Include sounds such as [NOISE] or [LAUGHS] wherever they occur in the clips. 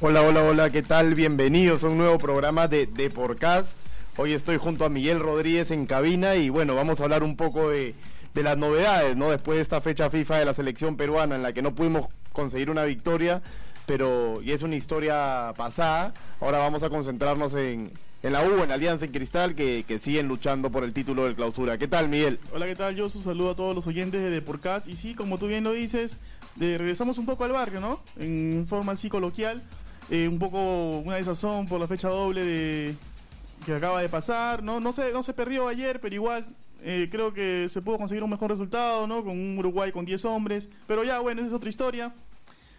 Hola, hola, hola, ¿qué tal? Bienvenidos a un nuevo programa de, de. Hoy estoy junto a Miguel Rodríguez en cabina y bueno, vamos a hablar un poco de, de las novedades, ¿no? Después de esta fecha FIFA de la selección peruana en la que no pudimos conseguir una victoria, pero y es una historia pasada. Ahora vamos a concentrarnos en, en la U, en Alianza en Cristal, que, que, siguen luchando por el título del clausura. ¿Qué tal, Miguel? Hola, ¿qué tal? Yo un saludo a todos los oyentes de Deporcast. Y sí, como tú bien lo dices, de, regresamos un poco al barrio, ¿no? En forma así coloquial. Eh, un poco una desazón por la fecha doble de que acaba de pasar. No, no, se, no se perdió ayer, pero igual eh, creo que se pudo conseguir un mejor resultado, ¿no? Con un Uruguay con 10 hombres. Pero ya, bueno, esa es otra historia.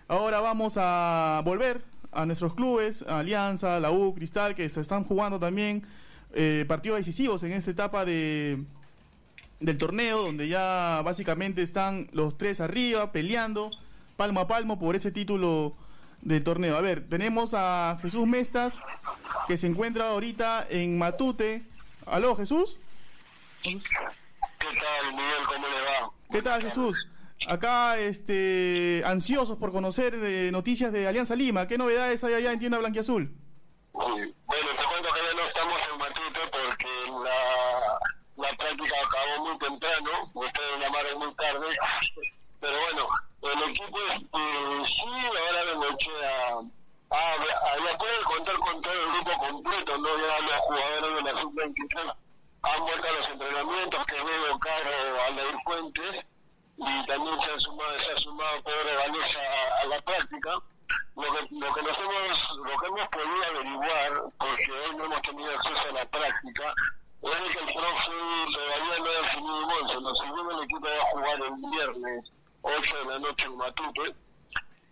Ahora vamos a volver a nuestros clubes, a Alianza, la U, Cristal, que se están jugando también eh, partidos decisivos en esta etapa de del torneo, donde ya básicamente están los tres arriba, peleando palmo a palmo por ese título del torneo. A ver, tenemos a Jesús Mestas, que se encuentra ahorita en Matute. ¿Aló, Jesús? ¿Qué tal, Miguel? ¿Cómo le va? ¿Qué tal, Jesús? Acá, este, ansiosos por conocer eh, noticias de Alianza Lima. ¿Qué novedades hay allá en Tienda Blanquiazul? Bueno, te cuento que ya no estamos en Matute porque la, la práctica acabó muy temprano. Ustedes llamaron muy tarde. Pero bueno, el equipo este, sí, ahora me a, a, a, ya pueden contar con todo el grupo completo, ¿no? Ya los jugadores de la sub-23 han vuelto a los entrenamientos, que veo caro a la Fuentes, y también se, han sumado, se ha sumado Pedro Valdés a, a, la práctica. Lo que, lo que nos hemos, lo que hemos podido averiguar, porque hoy no hemos tenido acceso a la práctica, es que el profe todavía no ha definido un once, no según el equipo va a jugar el viernes 8 de la noche en Matute.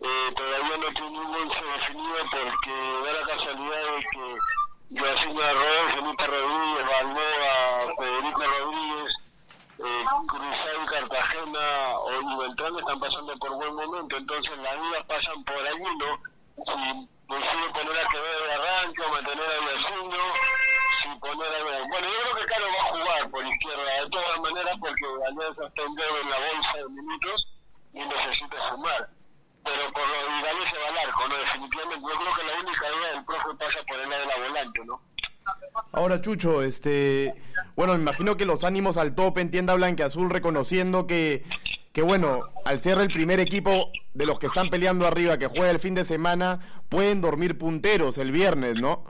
Eh, todavía no tiene un once definido porque da la casualidad de que Joaquín Arroyo, Felipe Rodríguez, Balboa, Federico Rodríguez, eh, Cruzado y Cartagena o y están pasando por buen momento, entonces las dudas pasan por allí, ¿no? Si decide poner a Quevedo de arranque o mantener a Yacindo, si poner a... Bueno, yo creo que Caro va a jugar por izquierda, de todas maneras, porque Alianza está en en la bolsa de minutos y necesita sumar. Pero por lo de se va al arco, ¿no? Definitivamente. Yo creo que la única duda del profe pasa por el lado de la volante, ¿no? Ahora, Chucho, este, bueno, me imagino que los ánimos al tope en tienda blanca azul, reconociendo que, que, bueno, al ser el primer equipo de los que están peleando arriba, que juega el fin de semana, pueden dormir punteros el viernes, ¿no?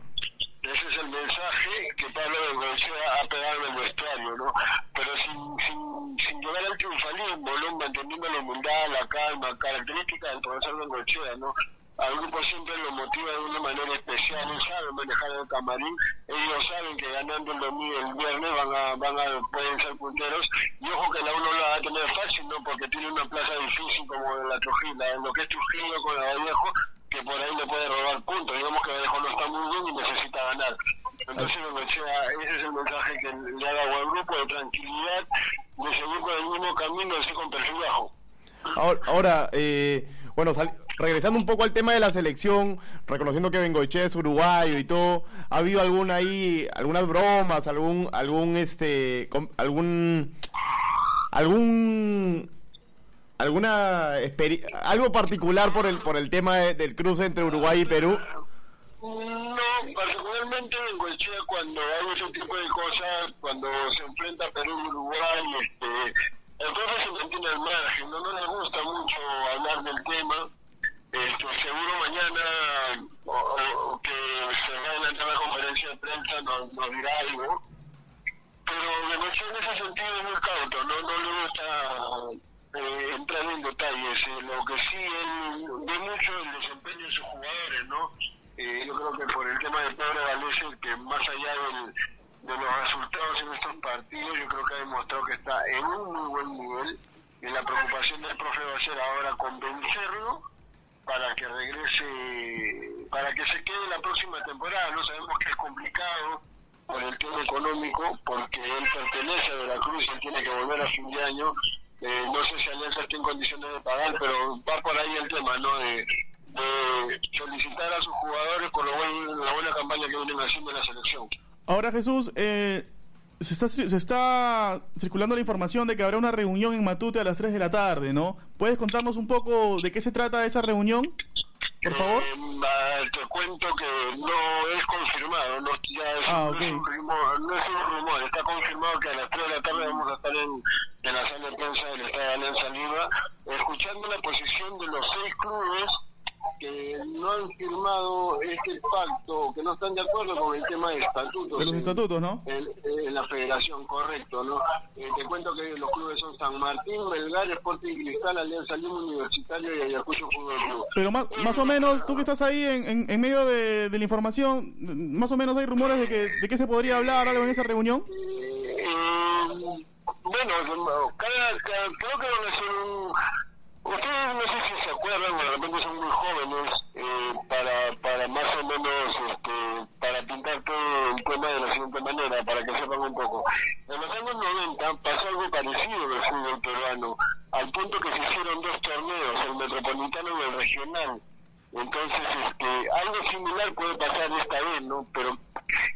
Ese es el mensaje que Pablo Bengochea ha pegado en el vestuario, ¿no? Al triunfalismo, ¿no? Manteniendo la humildad, la calma, característica del profesor Bengochea, ¿no? al grupo siempre lo motiva de una manera especial, él sabe manejar el camarín, ellos saben que ganando el domingo el viernes van a, van a pueden ser punteros, y ojo que la uno la va a tener fácil, ¿no? porque tiene una plaza difícil como la Trujillo, en lo que es Trujillo con la Vallejo, que por ahí le puede robar puntos, digamos que Vallejo no está muy bien y necesita ganar. Entonces ese es el mensaje que le ha dado al grupo de tranquilidad, de seguir con el mismo camino, de ser con perfil bajo. Ahora, ahora eh, bueno, sal, regresando un poco al tema de la selección, reconociendo que Bengoche es uruguayo y todo, ¿ha habido alguna ahí, algunas bromas, algún, algún, este, algún, algún, alguna, algo particular por el, por el tema de, del cruce entre Uruguay y Perú? Particularmente Bengochea cuando hay ese tipo de cosas, cuando se enfrenta Perú y Uruguay, este el profe se mantiene al margen, no, no le gusta mucho hablar del tema. Este, seguro mañana o, que se va a adelantar la conferencia de prensa nos, nos dirá algo. Pero de noche en ese sentido es muy cauto, no, no le gusta eh, entrar en detalles. Eh, lo que sí él ve mucho el desempeño de sus jugadores, ¿no? Eh, yo creo que por el tema de Pedro Valdés, que más allá del de los resultados en estos partidos, yo creo que ha demostrado que está en un muy buen nivel y la preocupación del profe va a ser ahora convencerlo para que regrese, para que se quede la próxima temporada. No sabemos que es complicado por el tema económico, porque él pertenece a De la Cruz y tiene que volver a fin de año. Eh, no sé si Alianza está en condiciones de pagar, pero va por ahí el tema, ¿no? De, de solicitar a sus jugadores por lo buen, la buena campaña que vienen haciendo en la selección. Ahora Jesús, eh, se, está, se está circulando la información de que habrá una reunión en Matute a las 3 de la tarde, ¿no? ¿Puedes contarnos un poco de qué se trata esa reunión? por favor. Eh, te cuento que no es confirmado, no, ya es, Ah, no, ok. es un rumor, no es un rumor, está confirmado que a las 3 de la tarde vamos a estar en, en la sala de prensa del Estado de Alianza Lima, escuchando la posición de los seis clubes que no han firmado este pacto, que no están de acuerdo con el tema de estatutos. De los estatutos, ¿no? en, en la federación, correcto, ¿no? Eh, te cuento que los clubes son San Martín, Melgar, Sporting Cristal, Alianza Lima Universitario y Ayacucho Fútbol Club. Pero más, más o menos, tú que estás ahí en, en, en medio de, de la información, más o menos hay rumores de que de qué se podría hablar algo en esa reunión. Eh, bueno, cada, cada- creo que van a ser un... Ustedes no sé si se acuerdan, de repente son muy jóvenes, eh, para, para más o menos, este, para pintar todo el tema de la siguiente manera, para que sepan un poco. En los años 90 pasó algo parecido en el fútbol peruano, al punto que se hicieron dos torneos, el metropolitano y el regional. Entonces, este, algo similar puede pasar esta vez, ¿no? Pero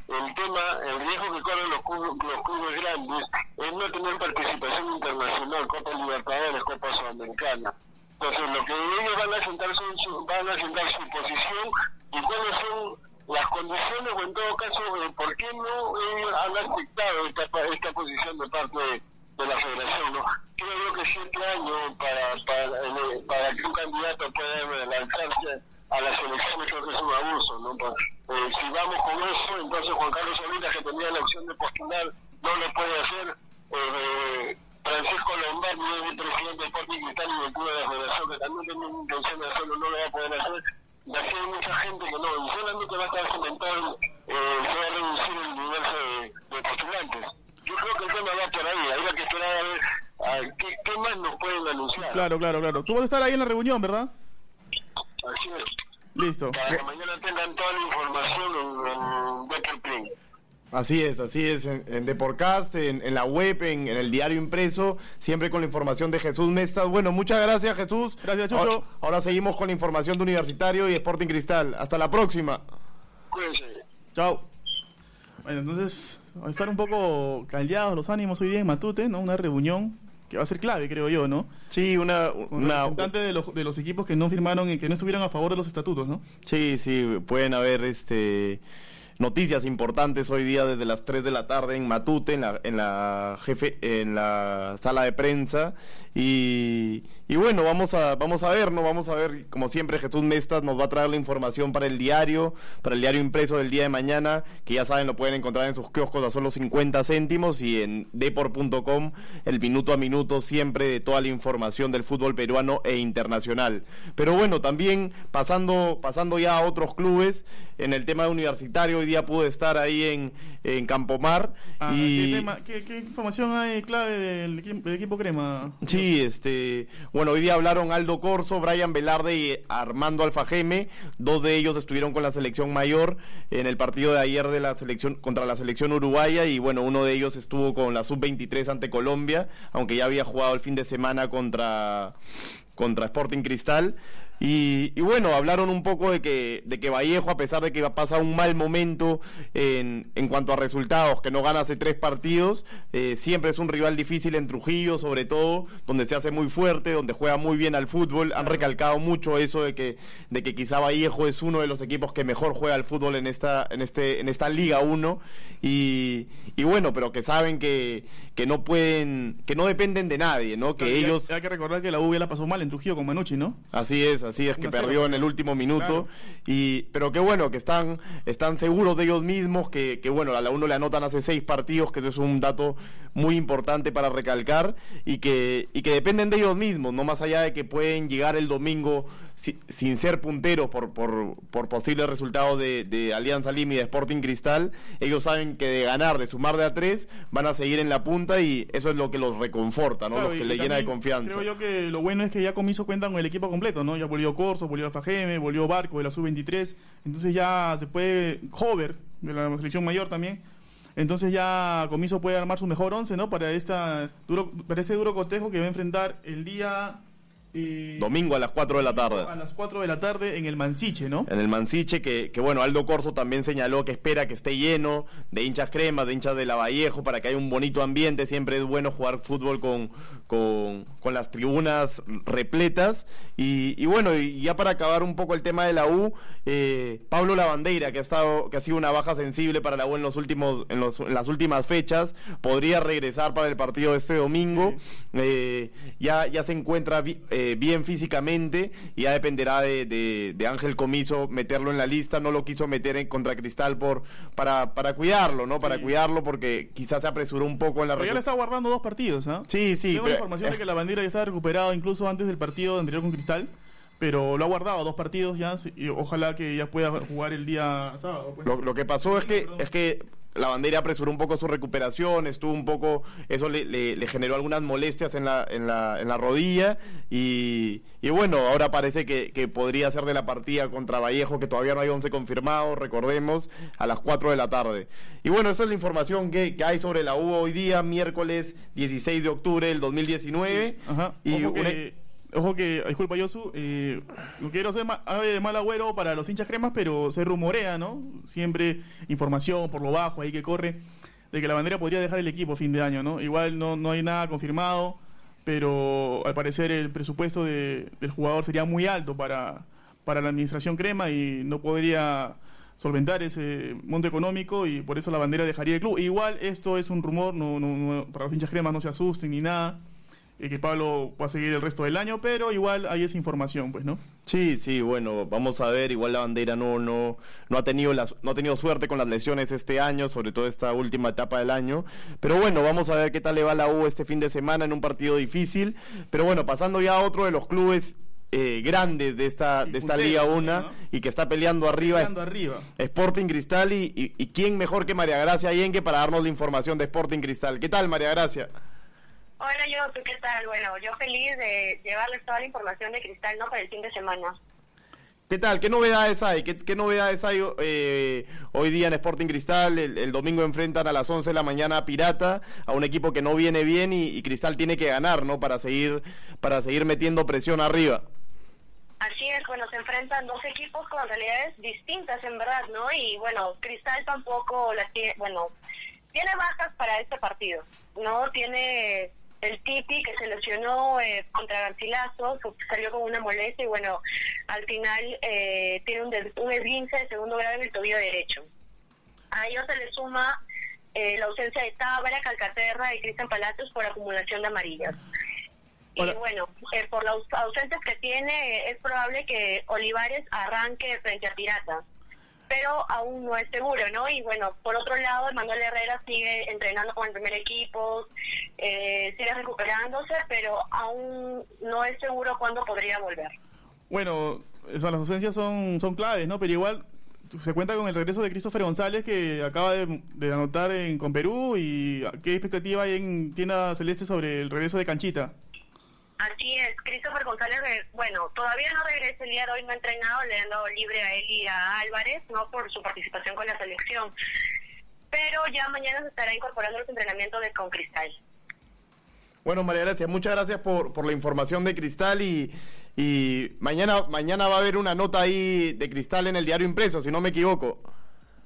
el tema, el riesgo que corren los clubes, los clubes grandes es no tener participación internacional, Copa Libertadores, Copa Sudamericana. Entonces, lo que ellos van a sentar son su, van a sentar su posición y cuáles son las condiciones o en todo caso, eh, ¿por qué no ellos han aceptado esta, esta posición de parte de, la federación? ¿no? Creo que siete años para, para, eh, para que un candidato pueda lanzarse a las elecciones es un abuso, ¿no? Pues, eh, si vamos con eso, entonces Juan Carlos Solinas, que tenía la opción de postular, no lo puede hacer. Eh, Francisco Lombardi es el presidente del Sporting Cristal y del Club de la Federación, que también tenía intención de hacerlo, no lo va a poder hacer. Y así hay mucha gente que no, y solamente va a estar cimentado, eh, se va a reducir el universo de, de postulantes. Yo creo que el tema va por ahí, habría que esperar a ver a qué, qué más nos pueden anunciar. Claro, claro, claro. Tú vas a estar ahí en la reunión, ¿verdad? Así es. Listo. para que mañana tengan toda la información en, en. Así es, así es, en, en Deporcast, en, en la web, en, en el diario impreso, siempre con la información de Jesús Mestas. Bueno, muchas gracias Jesús. Gracias, Chucho. Ahora, ahora seguimos con la información de Universitario y Sporting Cristal. Hasta la próxima. Cuídense. Chao. Bueno, entonces, va a estar un poco caldeados los ánimos hoy día en Matute, ¿no? Una reunión que va a ser clave, creo yo, ¿no? Sí, una... Con una de los, de los equipos que no firmaron y que no estuvieron a favor de los estatutos, ¿no? Sí, sí, pueden haber este noticias importantes hoy día desde las 3 de la tarde en Matute, en la, en la jefe, en la sala de prensa. Y, y bueno, vamos a, vamos a ver, ¿no? Vamos a ver, como siempre, Jesús Mestas nos va a traer la información para el diario, para el diario impreso del día de mañana, que ya saben, lo pueden encontrar en sus kioscos a solo 50 céntimos y en depor.com, el minuto a minuto, siempre de toda la información del fútbol peruano e internacional. Pero bueno, también pasando, pasando ya a otros clubes, en el tema universitario, hoy pude estar ahí en, en Campomar. Ah, y... ¿qué, tema- qué- qué información hay clave del equipo Crema? Sí, este, bueno, hoy día hablaron Aldo Corso, Brian Velarde y Armando Alfajeme, dos de ellos estuvieron con la selección mayor en el partido de ayer de la selección contra la selección uruguaya y bueno, uno de ellos estuvo con la sub-23 ante Colombia, aunque ya había jugado el fin de semana contra contra Sporting Cristal. Y, y bueno, hablaron un poco de que, de que Vallejo, a pesar de que pasa un mal momento en, en cuanto a resultados, que no gana hace tres partidos, eh, siempre es un rival difícil en Trujillo, sobre todo, donde se hace muy fuerte, donde juega muy bien al fútbol. Han recalcado mucho eso de que, de que quizá Vallejo es uno de los equipos que mejor juega al fútbol en esta, en este, en esta Liga 1. Y, y bueno, pero que saben que, que no pueden, que no dependen de nadie, ¿no? Que Claro, y hay- ellos... Hay, que recordar que la U ya la pasó mal en Trujillo con Manucci, ¿no? Así es, así es, que 1-0. perdió en el último minuto. Claro. Y, pero qué bueno, que están, están seguros de ellos mismos, que, que bueno, a la uno le anotan hace seis partidos, que eso es un dato muy importante para recalcar, y que, y que dependen de ellos mismos, no más allá de que pueden llegar el domingo si- sin ser punteros por, por, por posibles resultados de, de Alianza Lima y de Sporting Cristal, ellos saben que de ganar, de sumar de a tres, van a seguir en la punta y eso es lo que los reconforta, ¿no? Claro, los que le llena de confianza. Creo yo que lo bueno es que ya Comiso cuenta con el equipo completo, ¿no? Ya volvió Corso, volvió Alfa Geme, volvió Barco de la Sub-23. Entonces ya se puede. Hover, de la selección mayor también. Entonces ya Comiso puede armar su mejor once, ¿no? Para, esta duro, para ese duro cotejo que va a enfrentar el día. Eh, Domingo a las 4 de la tarde. A las 4 de la tarde en el Mansiche, ¿no? en el Mansiche, que, que bueno, Aldo Corso también señaló que espera que esté lleno de hinchas cremas, de hinchas de Lavallejo, para que haya un bonito ambiente. Siempre es bueno jugar fútbol con, con, con las tribunas repletas. Y, y, bueno, y ya para acabar un poco el tema de la U, eh, Pablo Lavandeira, que ha estado, que ha sido una baja sensible para la U en los últimos, en, los, en las últimas fechas, podría regresar para el partido de este domingo. Eh, ya, ya se encuentra eh, bien físicamente y ya dependerá de, de, Ángel Comiso meterlo en la lista. No lo quiso meter en contra Cristal por, para, para cuidarlo, ¿no? Para cuidarlo porque quizás se apresuró un poco en la Pero ya le está guardando dos partidos, ¿ah? Sí, sí información de que la bandera ya estaba recuperado incluso antes del partido anterior con Cristal, pero lo ha guardado dos partidos ya y ojalá que ya pueda jugar el día sábado. Pues. Lo, que pasó es que es que la bandera apresuró un poco su recuperación, estuvo un poco, eso le, le, generó algunas molestias en la, en la, en la rodilla y, y bueno, ahora parece que, que, podría ser de la partida contra Vallejo, que todavía no hay 11 confirmados, recordemos, a las 4 de la tarde. Y bueno, esa es la información que, que hay sobre la U hoy día, miércoles 16 de octubre del 2019. Ajá. Y Ojo que, disculpa Yosu, eh, no quiero ser ave de mal agüero para los hinchas cremas, pero se rumorea, ¿no? Siempre información por lo bajo ahí que corre, de que la bandera podría dejar el equipo a fin de año, ¿no? Igual no, no hay nada confirmado, pero al parecer el presupuesto del jugador sería muy alto para, para la administración crema y no podría solventar ese monto económico y por eso la bandera dejaría el club. Igual esto es un rumor, no para los hinchas cremas no se asusten ni nada y que Pablo va a seguir el resto del año, pero igual hay esa información, pues, ¿no? Sí, sí, bueno, vamos a ver, igual la bandera no no no ha tenido las no ha tenido suerte con las lesiones este año, sobre todo esta última etapa del año, pero bueno, vamos a ver qué tal le va la U este fin de semana en un partido difícil, pero bueno, pasando ya a otro de los clubes eh, grandes de esta de esta Liga 1 y que está peleando arriba, peleando arriba. Sporting Cristal y, y, y quién mejor que María Gracia Yenque para darnos la información de Sporting Cristal. ¿Qué tal, María Gracia? Hola, yo, ¿qué tal? Bueno, yo feliz de llevarles toda la información de Cristal, ¿no? Para el fin de semana. ¿Qué tal? ¿Qué novedades hay? ¿Qué, novedades hay eh, hoy día en Sporting Cristal? El, domingo enfrentan a las 11 de la mañana a Pirata, a un equipo que no viene bien y, Cristal tiene que ganar, ¿no? Para seguir, para seguir metiendo presión arriba. Así es, bueno, se enfrentan dos equipos con realidades distintas, en verdad, ¿no? Y bueno, Cristal tampoco las tiene, bueno, tiene bajas para este partido, ¿no? Tiene el Titi que se lesionó eh, contra Garcilaso, salió con una molestia y bueno, al final eh, tiene un, un esguince de segundo grado en el tobillo derecho. A ello se le suma eh, la ausencia de Tábara, Calcaterra y Cristian Palacios por acumulación de amarillas. Y bueno, por las ausencias que tiene, es probable que Olivares arranque frente a Piratas pero aún no es seguro, ¿no? Y bueno, por otro lado, Manuel Herrera sigue entrenando con el primer equipo, eh, sigue recuperándose, pero aún no es seguro cuándo podría volver. Bueno, esas las ausencias son, son claves, ¿no? Pero igual se cuenta con el regreso de Christopher González que acaba de, anotar en, con Perú y qué expectativa hay en Tienda Celeste sobre el regreso de Canchita. Así es, Christopher González, bueno, todavía no regresa el día de hoy, no ha entrenado, le han dado libre a él y a Álvarez, no por su participación con la selección. Pero ya mañana se estará incorporando los entrenamientos de con Cristal. Bueno, María Gracia, muchas gracias por, por la información de Cristal y, y mañana, mañana va a haber una nota ahí de Cristal en el diario impreso, si no me equivoco.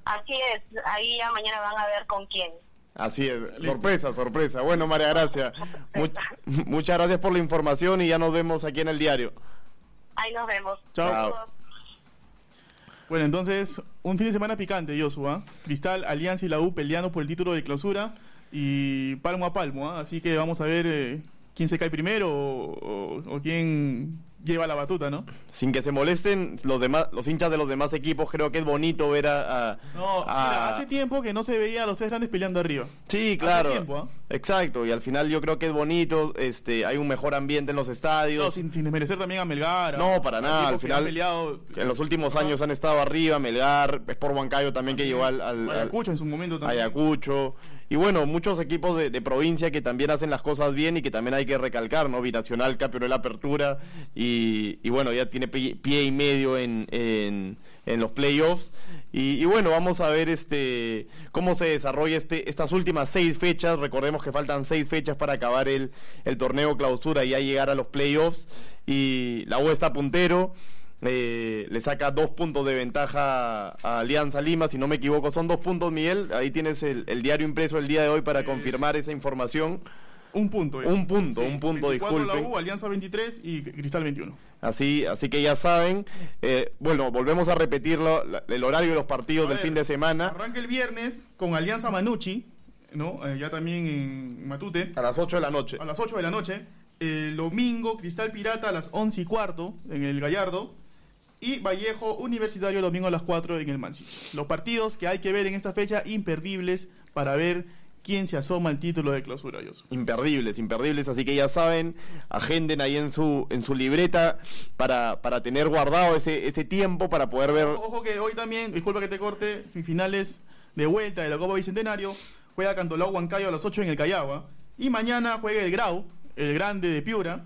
Así es, ahí ya mañana van a ver con quién. Así es, sorpresa, sorpresa. Bueno, María Gracia, muchas gracias por la información y ya nos vemos aquí en el diario. Ahí nos vemos. Chao. Bueno, entonces, un fin de semana picante, Joshua. Cristal, Alianza y la U peleando por el título de clausura y palmo a palmo. ¿ah? Así que vamos a ver eh, quién se cae primero o quién lleva la batuta, ¿no? Sin que se molesten los demás, los hinchas de los demás equipos, creo que es bonito ver a... no, hace tiempo que no se veía a los tres grandes peleando arriba. Sí, claro. ¿ah? Exacto, y al final yo creo que es bonito, este, hay un mejor ambiente en los estadios. No, sin, desmerecer también a Melgar. No, para nada, al final... en los últimos años han estado arriba, Melgar, es por Huancayo también que llegó al, al, Ayacucho en su momento también. Ayacucho. Y bueno, muchos equipos de, provincia que también hacen las cosas bien y que también hay que recalcar, ¿no? Binacional campeonó apertura y, y, bueno, ya tiene pie, y medio en, en, los playoffs. Y, bueno, vamos a ver este cómo se desarrolla este, estas últimas seis fechas. Recordemos que faltan seis fechas para acabar el, el torneo clausura y ya llegar a los playoffs. Y la U está puntero. Eh, le saca dos puntos de ventaja a Alianza Lima, si no me equivoco, son dos puntos, Miguel. Ahí tienes el, diario impreso el día de hoy para confirmar esa información. Un punto. es. Un punto, un punto, 24 disculpen. la U, Alianza 23 y Cristal 21. Así, así que ya saben, eh, bueno, volvemos a repetir lo- la- el horario de los partidos A del ver, fin de semana Arranca el viernes con Alianza Manucci, ¿no? Eh, ya también en Matute. a las 8 de la noche. a las 8 de la noche. El domingo, Cristal Pirata a las 11 y cuarto en el Gallardo. Y Vallejo Universitario domingo a las 4 en el Mansich. Los partidos que hay que ver en esta fecha, imperdibles para ver quién se asoma al título de clausura, Yosu. Imperdibles, imperdibles, así que ya saben, agenden ahí en su en su libreta para, para tener guardado ese, ese tiempo para poder ver Ojo que hoy también, disculpa que te corte, finales de vuelta de la Copa Bicentenario, juega Cantolao Huancayo a las 8 en el Callagua. Y mañana juega el Grau, el grande de Piura,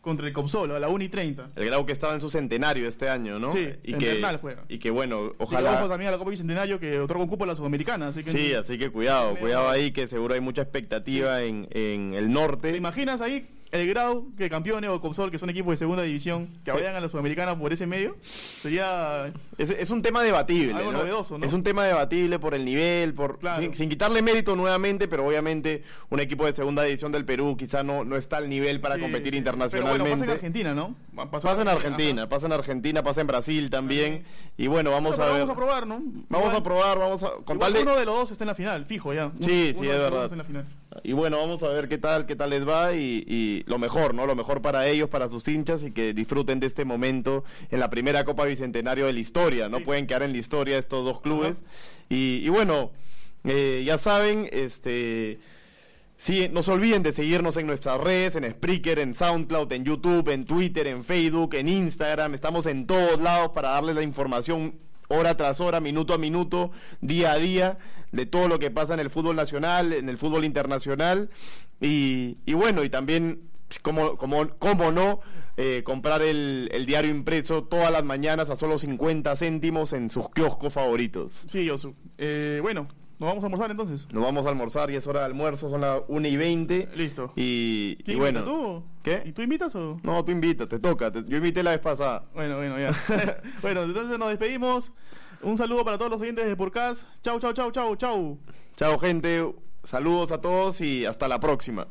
contra el Copsolo a la 1 y 30. el grado que estaba en su centenario este año, ¿no? Sí, y en que Bernal juega. y que bueno, Ojalá. ojo también a la Copa Bicentenario que otorga un cupo a la Sudamericana. Así que Sí, así que cuidado, cuidado ahí que seguro hay mucha expectativa en, en el ¿Te norte. imaginas ahí el Grau que campeones o Copsol, que son equipos de segunda división, que Sí. vayan a la Sudamericana por ese medio? Sería. Es, es un tema debatible. Algo novedoso, ¿no? Es un tema debatible por el nivel, por Claro. sin, sin quitarle mérito nuevamente, pero obviamente un equipo de segunda división del Perú quizá no, no está al nivel para Sí, competir sí. internacionalmente. Pero bueno, pasa en Argentina, ¿no? Pa- Pasa en Argentina, pasa en Argentina, pasa en Brasil también. Y bueno, vamos a ver. Vamos a probar, ¿no? Vamos Igual- a probar, vamos a. Con igual tal de- uno de los dos está en la final, fijo ya. Uno- Sí, sí, uno de es verdad. está en la final. Y bueno, vamos a ver qué tal, qué tal les va y, y lo mejor, ¿no? Lo mejor para ellos, para sus hinchas y que disfruten de este momento en la primera Copa Bicentenario de la historia, ¿no? Sí. Pueden quedar en la historia estos dos clubes. Y, y bueno, eh, ya saben, este... Sí, no se olviden de seguirnos en nuestras redes, en Spreaker, en SoundCloud, en YouTube, en Twitter, en Facebook, en Instagram. Estamos en todos lados para darles la información hora tras hora, minuto a minuto, día a día, de todo lo que pasa en el fútbol nacional, en el fútbol internacional. Y, y bueno, y también, como, como, como no, eh, comprar el, el diario impreso todas las mañanas a solo 50 céntimos en sus kioscos favoritos. Sí, Yosu. Eh, bueno, nos vamos a almorzar entonces. Nos vamos a almorzar y es hora de almuerzo, son las 1 y 20. Listo. Y, y ¿Quién bueno. tú? ¿Qué? ¿Y tú invitas o...? No, tú invitas, te toca. te- yo invité la vez pasada. Bueno, bueno, ya. [LAUGHS] bueno, entonces nos despedimos. Un saludo para todos los oyentes de Podcast. Chau, chau, chau, chau, chau. Chao, gente. Saludos a todos y hasta la próxima.